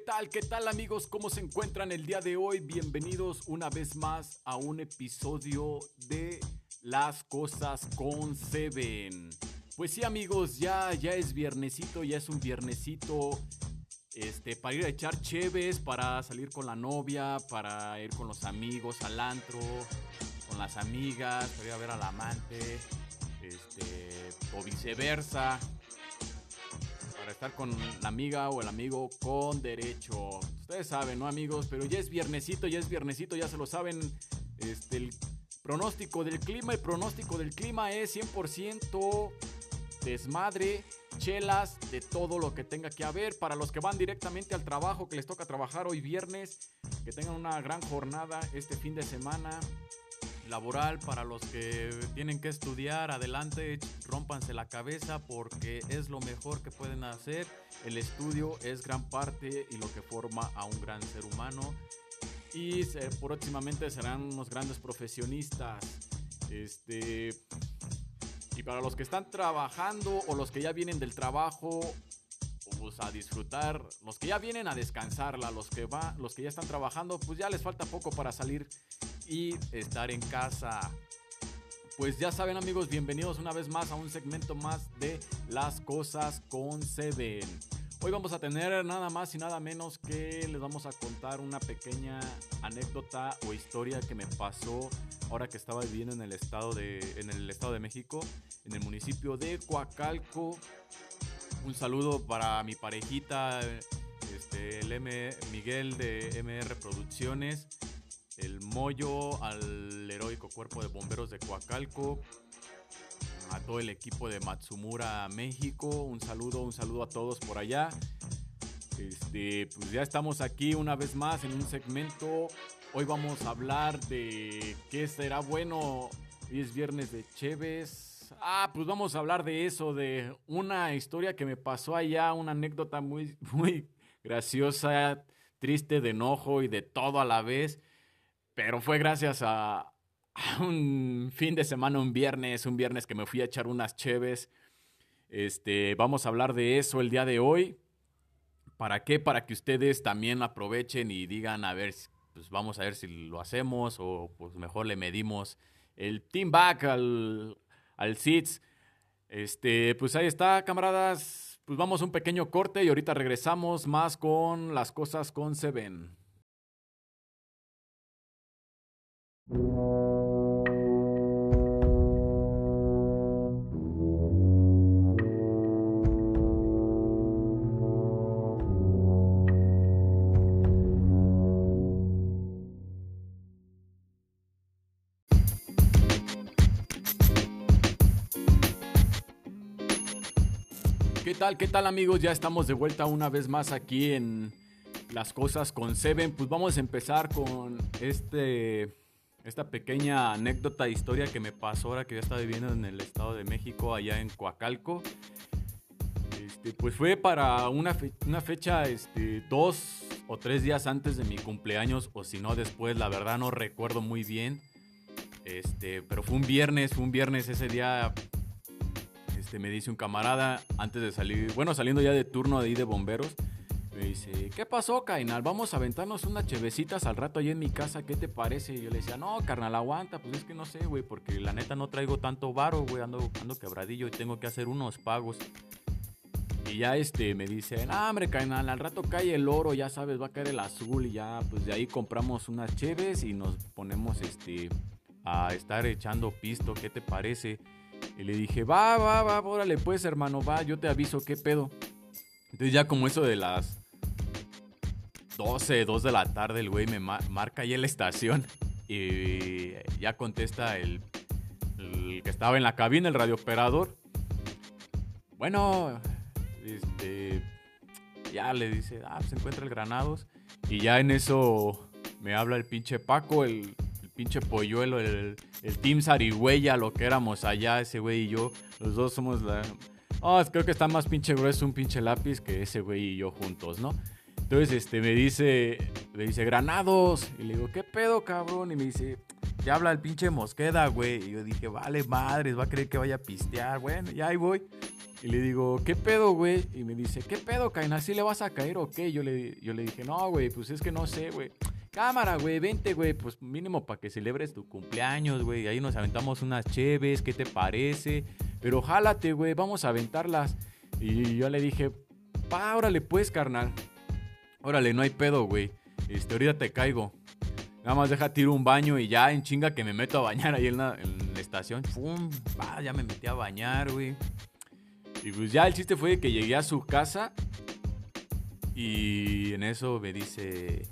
¿Qué tal? ¿Qué tal amigos? ¿Cómo se encuentran el día de hoy? Bienvenidos una vez más a un episodio de Las Cosas con Seven. Pues sí amigos, ya, ya es viernesito, ya es un viernesito este, para ir a echar cheves, para salir con la novia, para ir con los amigos al antro, con las amigas, para ir a ver al amante, este, o viceversa estar con la amiga o el amigo con derecho. Ustedes saben, ¿no, amigos? Pero ya es viernesito, ya es viernesito, ya se lo saben. Este, el pronóstico del clima, el pronóstico del clima es 100% desmadre, chelas, de todo lo que tenga que haber. Para los que van directamente al trabajo, que les toca trabajar hoy viernes, que tengan una gran jornada este fin de semana laboral para los que tienen que estudiar, adelante, rompanse la cabeza porque es lo mejor que pueden hacer. El estudio es gran parte y lo que forma a un gran ser humano. Y próximamente serán unos grandes profesionistas. Este. Y para los que están trabajando o los que ya vienen del trabajo, pues a disfrutar, los que ya vienen a descansarla, los que va, los que ya están trabajando, pues ya les falta poco para salir y estar en casa. Pues ya saben amigos, bienvenidos una vez más a un segmento más de Las Cosas con Seven. Hoy vamos a tener nada más y nada menos que les vamos a contar una pequeña anécdota o historia que me pasó ahora que estaba viviendo en el estado de, en el estado de México, en el municipio de Coacalco. Un saludo para mi parejita, este, el M, Miguel de MR Producciones el Moyo, al heroico cuerpo de bomberos de Coacalco, a todo el equipo de Matsumura México. Un saludo, un saludo a todos por allá. Este, pues ya estamos aquí una vez más en un segmento. Hoy vamos a hablar de qué será bueno. Hoy es viernes de Cheves. Ah, pues vamos a hablar de eso, de una historia que me pasó allá, una anécdota muy, muy graciosa, triste, de enojo y de todo a la vez. Pero fue gracias a, un fin de semana, un viernes, un viernes que me fui a echar unas cheves. Este, vamos a hablar de eso el día de hoy. ¿Para qué? Para que ustedes también aprovechen y digan, a ver, pues vamos a ver si lo hacemos o pues mejor le medimos el team back al, al SITS. Este, pues ahí está, camaradas. Pues vamos a un pequeño corte y ahorita regresamos más con las cosas con Seven. ¿Qué tal? ¿Qué tal amigos? Ya estamos de vuelta una vez más aquí en Las Cosas con Seven. Pues vamos a empezar con este esta pequeña anécdota, historia que me pasó ahora que ya estaba viviendo en el Estado de México, allá en Coacalco. Este, pues fue para una, una fecha este, dos o tres días antes de mi cumpleaños, o si no después, la verdad no recuerdo muy bien. Este, pero fue un viernes, fue un viernes ese día. Este, me dice un camarada antes de salir, bueno, saliendo ya de turno de ahí de bomberos me dice, ¿qué pasó, Cainal? Vamos a aventarnos unas chevecitas al rato ahí en mi casa, ¿qué te parece? Y yo le decía, no, carnal, aguanta, pues es que no sé, güey, porque la neta no traigo tanto varo, güey, ando, ando quebradillo y tengo que hacer unos pagos. Y ya este me dice, no, hombre, carnal, al rato cae el oro, ya sabes, va a caer el azul y ya, pues de ahí compramos unas cheves y nos ponemos, este, a estar echando pisto, ¿qué te parece? Y le dije, va, va, va, órale pues, hermano, va, yo te aviso, ¿qué pedo? Entonces ya como eso de las 12, 2 de la tarde, el güey me marca ahí en la estación y ya contesta el, que estaba en la cabina, el radiooperador. Bueno, este, ya le dice, ah, se encuentra el Granados. Y ya en eso me habla el pinche Paco, el, pinche polluelo, el, el Team Sarigüeya, lo que éramos allá, ese güey y yo. Los dos somos la... Creo que está más pinche grueso un pinche lápiz que ese güey y yo juntos, ¿no? Entonces, este, me dice, me dice, granados. Y le digo, ¿qué pedo, cabrón? Y me dice, ya habla el pinche Mosqueda, güey. Y yo dije, vale, madres, va a creer que vaya a pistear. Bueno, ya ahí voy. Y le digo, ¿qué pedo, güey? Y me dice, ¿qué pedo, Caina? ¿Sí le vas a caer o qué? Yo le, yo le dije, no, güey, pues es que no sé, güey. Cámara, güey, vente, güey, pues mínimo para que celebres tu cumpleaños, güey. Ahí nos aventamos unas cheves, ¿qué te parece? Pero jálate, güey, vamos a aventarlas. Y yo le dije, pa, órale pues, carnal. Órale, no hay pedo, güey. Este, ahorita te caigo. Nada más deja tiro un baño y ya en chinga que me meto a bañar ahí en la, estación. ¡Fum! Va, ya me metí a bañar, güey. Y pues ya el chiste fue que llegué a su casa y en eso me dice...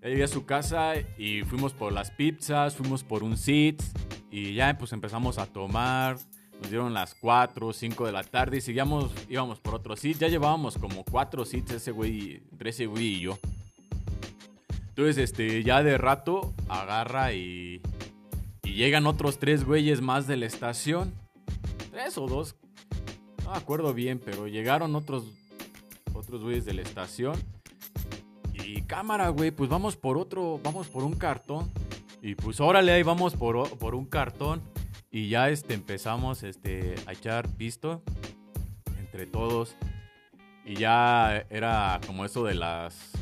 Ya llegué a su casa y fuimos por las pizzas, fuimos por un sit y ya pues empezamos a tomar. Nos dieron las 4 o 5 de la tarde y seguíamos, íbamos por otro sit. Ya llevábamos como 4 sits ese güey, entre ese güey y yo. Entonces, este, ya de rato agarra y, y llegan otros tres güeyes más de la estación. Tres o dos. No me acuerdo bien, pero llegaron otros, otros güeyes de la estación. Y cámara, güey, pues vamos por otro, vamos por un cartón. Y pues órale, ahí vamos por, por un cartón. Y ya este, empezamos este, a echar pisto entre todos. Y ya era como eso de las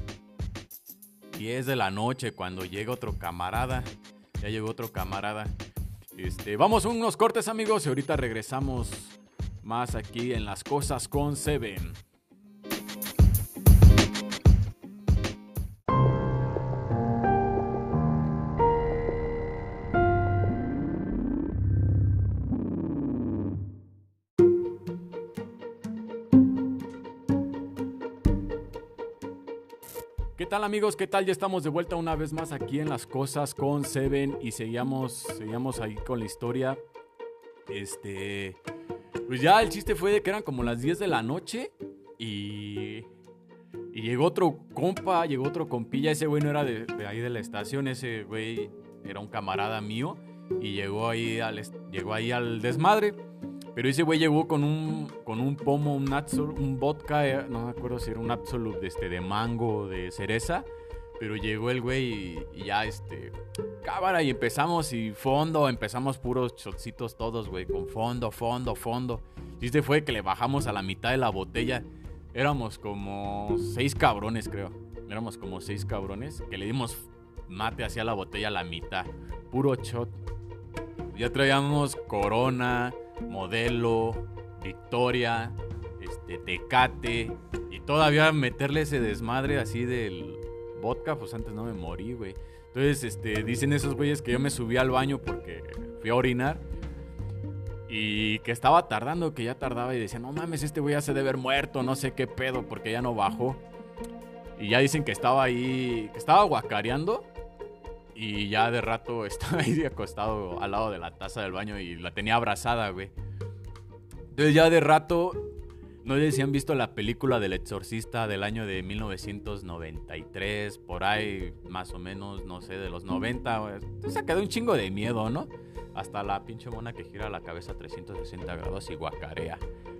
10 de la noche cuando llega otro camarada. Ya llegó otro camarada. Este, vamos unos cortes amigos y ahorita regresamos más aquí en las cosas con Seven. ¿Qué tal amigos? ¿Qué tal? Ya estamos de vuelta una vez más aquí en las cosas con Seven y seguíamos, seguíamos ahí con la historia. Este, pues ya el chiste fue de que eran como las 10 de la noche y, y llegó otro compa, llegó otro compilla, ese güey no era de, ahí de la estación, ese güey era un camarada mío y llegó ahí al, llegó ahí al desmadre. Pero ese güey llegó con un, con un pomo, un, un vodka, eh, no me acuerdo si era un absolute de, este, de mango, de cereza. Pero llegó el güey y, ya, este, cámara y empezamos y fondo, empezamos puros shotcitos todos, güey, con fondo, fondo, fondo. Y este fue que le bajamos a la mitad de la botella. Éramos como seis cabrones, creo. Éramos como seis cabrones que le dimos mate hacia la botella a la mitad. Puro shot. Ya traíamos corona, Modelo, Victoria, este, Tecate. Y todavía meterle ese desmadre así del vodka, pues antes no me morí, güey. Entonces, este, dicen esos güeyes que yo me subí al baño porque fui a orinar. Y que estaba tardando, que ya tardaba y decía, no mames, este güey ya se debe haber muerto, no sé qué pedo, porque ya no bajó. Y ya dicen que estaba ahí, que estaba guacareando y ya de rato estaba ahí acostado al lado de la taza del baño y la tenía abrazada, güey. Entonces ya de rato, no sé si han visto la película del exorcista del año de 1993, por ahí más o menos, no sé, de los 90. Güey. Entonces quedó un chingo de miedo, ¿no? Hasta la pinche mona que gira la cabeza 360 grados y guacarea.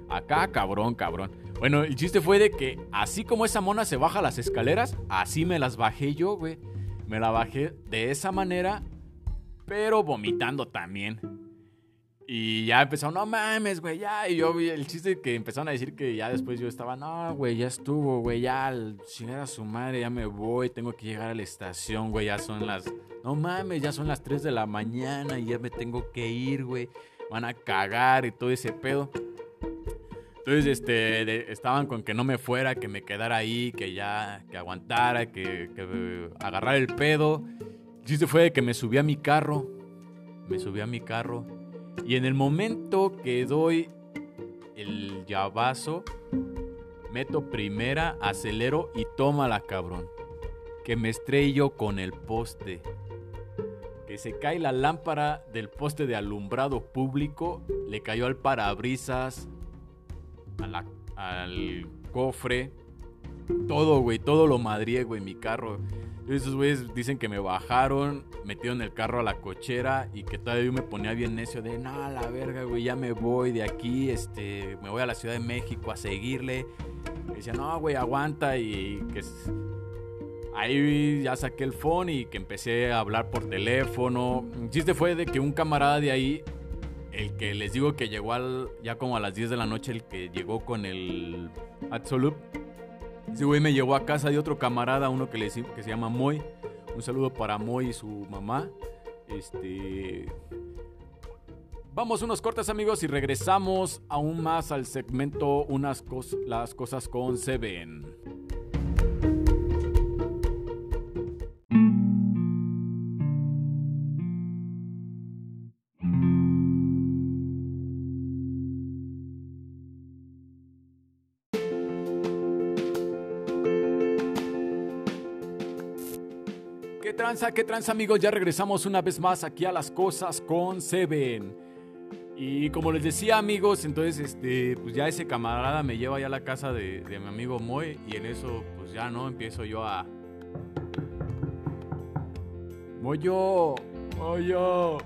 Acá, cabrón, cabrón. Bueno, el chiste fue de que así como esa mona se baja las escaleras, así me las bajé yo, güey. Me la bajé de esa manera, pero vomitando también. Y ya empezaron, no mames, güey, ya. Y yo vi el chiste que empezaron a decir que ya después yo estaba, no, güey, ya estuvo, güey, ya, si era su madre, ya me voy, tengo que llegar a la estación, güey, ya son las, no mames, ya son las 3 de la mañana y ya me tengo que ir, güey. Van a cagar y todo ese pedo. Entonces, este, estaban con que no me fuera, que me quedara ahí, que ya, que aguantara, que, que agarrara el pedo. El chiste fue que me subí a mi carro, me subí a mi carro, y en el momento que doy el llavazo, meto primera, acelero y tómala, cabrón. Que me estrello con el poste. Que se cae la lámpara del poste de alumbrado público, le cayó al parabrisas, al cofre. Todo, güey, todo lo madrié, güey, mi carro. Esos güeyes dicen que me bajaron, metieron el carro a la cochera y que todavía yo me ponía bien necio de, no, la verga, güey, ya me voy de aquí, este, me voy a la Ciudad de México a seguirle. Y decía, no, güey, aguanta y que... Ahí ya saqué el phone y que empecé a hablar por teléfono. El chiste fue de que un camarada de ahí el que les digo que llegó al, ya como a las 10 de la noche, el que llegó con el Absolute. Ese güey me llevó a casa de otro camarada, uno que, le, que se llama Moy. Un saludo para Moy y su mamá. Este. Vamos unos cortes amigos y regresamos aún más al segmento unas las cosas con Seven. Tranza, qué tranza amigos? Ya regresamos una vez más aquí a las cosas con Seven. Y como les decía amigos, entonces este, pues ya ese camarada me lleva ya a la casa de, mi amigo Moy y en eso pues ya no empiezo yo a... Moyo, Moyo,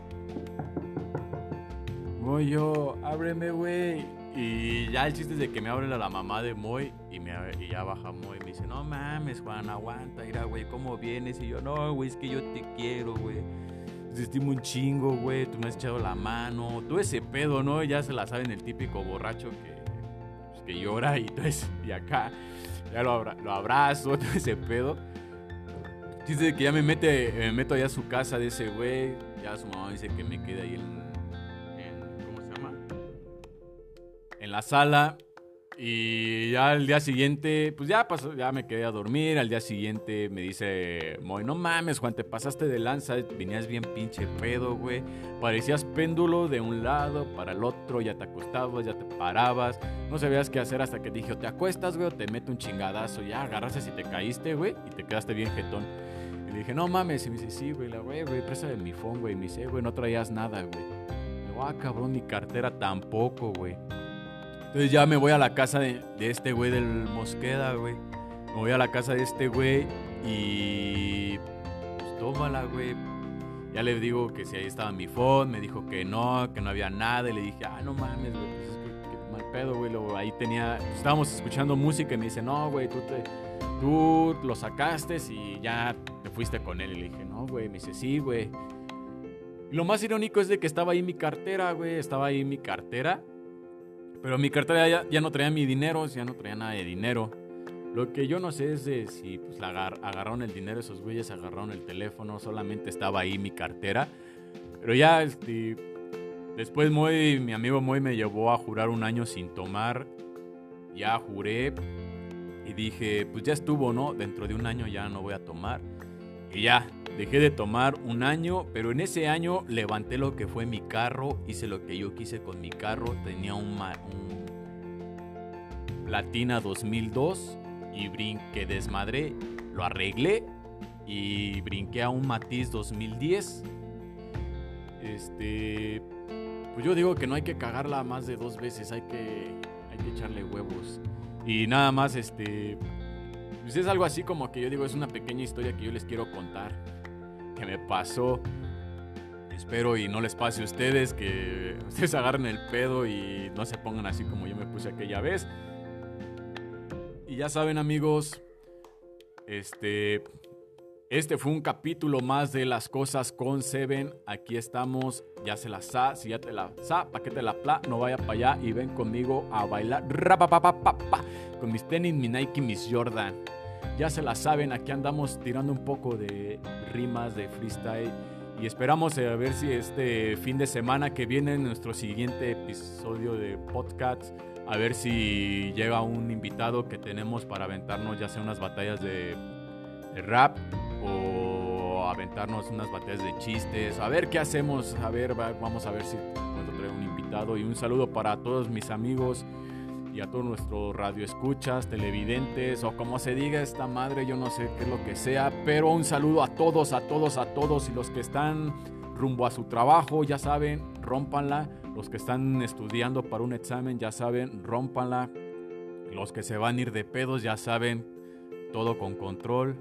Moyo, ábreme güey. Y ya el chiste es de que me abre la mamá de Moy y, me, y ya baja Moy y me dice, no mames, Juan, aguanta, mira, güey, ¿cómo vienes? Y yo, no, güey, es que yo te quiero, güey. Te estimo un chingo, güey, tú me has echado la mano, todo ese pedo, ¿no? Ya se la saben el típico borracho que, pues, que llora y y acá, ya lo, lo abrazo, todo ese pedo. Chiste de que ya me mete, me meto allá a su casa de ese güey, ya su mamá dice que me quede ahí en la sala. Y ya al día siguiente, pues ya pasó, ya me quedé a dormir. Al día siguiente me dice Moy, no mames, Juan, te pasaste de lanza, venías bien pinche pedo, güey. Parecías péndulo de un lado para el otro, ya te acostabas, ya te parabas. No sabías qué hacer hasta que dije, te acuestas, güey, o te meto un chingadazo. Ya agarraste si te caíste, güey, y te quedaste bien jetón. Y le dije, no mames, y me dice, sí, güey, la güey, güey, presa de mi phone, güey. Y me dice, güey, no traías nada, güey. Ah, cabrón, mi cartera tampoco, güey. Entonces ya me voy a la casa de, este güey del Mosqueda, güey. Me voy a la casa de este güey y... Pues tómala, güey. Ya le digo que si ahí estaba mi phone, me dijo que no, que no había nada. Y le dije, ah, no mames, güey, pues es que, mal pedo, güey. Luego ahí tenía, estábamos escuchando música y me dice, no, güey, tú, te, tú lo sacaste y ya te fuiste con él. Y le dije, no, güey. Me dice, sí, güey. Lo más irónico es de que estaba ahí mi cartera, güey. Estaba ahí mi cartera. Pero mi cartera ya, no traía mi dinero, ya no traía nada de dinero. Lo que yo no sé es de si pues, la agarraron el dinero, esos güeyes agarraron el teléfono, solamente estaba ahí mi cartera. Pero ya, este, después Moy, mi amigo Moy me llevó a jurar un año sin tomar. Ya juré y dije, pues ya estuvo, ¿no? Dentro de un año ya no voy a tomar. Y ya, Dejé de tomar un año, pero en ese año levanté lo que fue mi carro, hice lo que yo quise con mi carro. Tenía un, Platina 2002 y brinqué, desmadré, lo arreglé y brinqué a un Matiz 2010. Este, pues yo digo que no hay que cagarla más de dos veces, hay que, hay que echarle huevos. Y nada más, este, pues es algo así como que yo digo, es una pequeña historia que yo les quiero contar que me pasó. Espero y no les pase a ustedes que ustedes agarren el pedo y no se pongan así como yo me puse aquella vez. Y ya saben amigos, este, este fue un capítulo más de las cosas con Seven. Aquí estamos, ya se la sa, si ya te la sa, pa' que te la pla, no vaya para allá y ven conmigo a bailar con mis tenis, mi Nike, mis Jordan. Ya se la saben, aquí andamos tirando un poco de rimas, de freestyle. Y esperamos a ver si este fin de semana que viene, en nuestro siguiente episodio de podcast, a ver si llega un invitado que tenemos para aventarnos ya sea unas batallas de, rap o aventarnos unas batallas de chistes. A ver qué hacemos, a ver, vamos a ver si podemos traer un invitado. Y un saludo para todos mis amigos y a todos nuestros radioescuchas, televidentes o como se diga esta madre, yo no sé qué es lo que sea, pero un saludo a todos, a todos, a todos y los que están rumbo a su trabajo, ya saben, rompanla, los que están estudiando para un examen, ya saben, rompanla, los que se van a ir de pedos, ya saben, todo con control,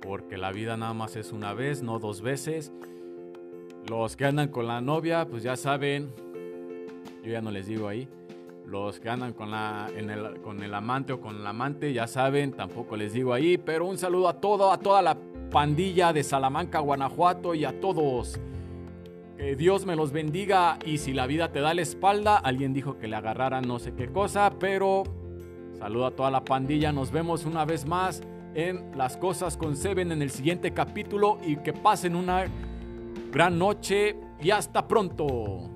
porque la vida nada más es una vez, no dos veces. Los que andan con la novia, pues ya saben, yo ya no les digo ahí. Los que andan con, la, el, con el amante o con el amante, ya saben, tampoco les digo ahí, pero un saludo a todo, a toda la pandilla de Salamanca, Guanajuato y a todos. Que Dios me los bendiga y si la vida te da la espalda, alguien dijo que le agarrara no sé qué cosa, pero saludo a toda la pandilla, nos vemos una vez más en Las Cosas con en el siguiente capítulo y que pasen una gran noche y hasta pronto.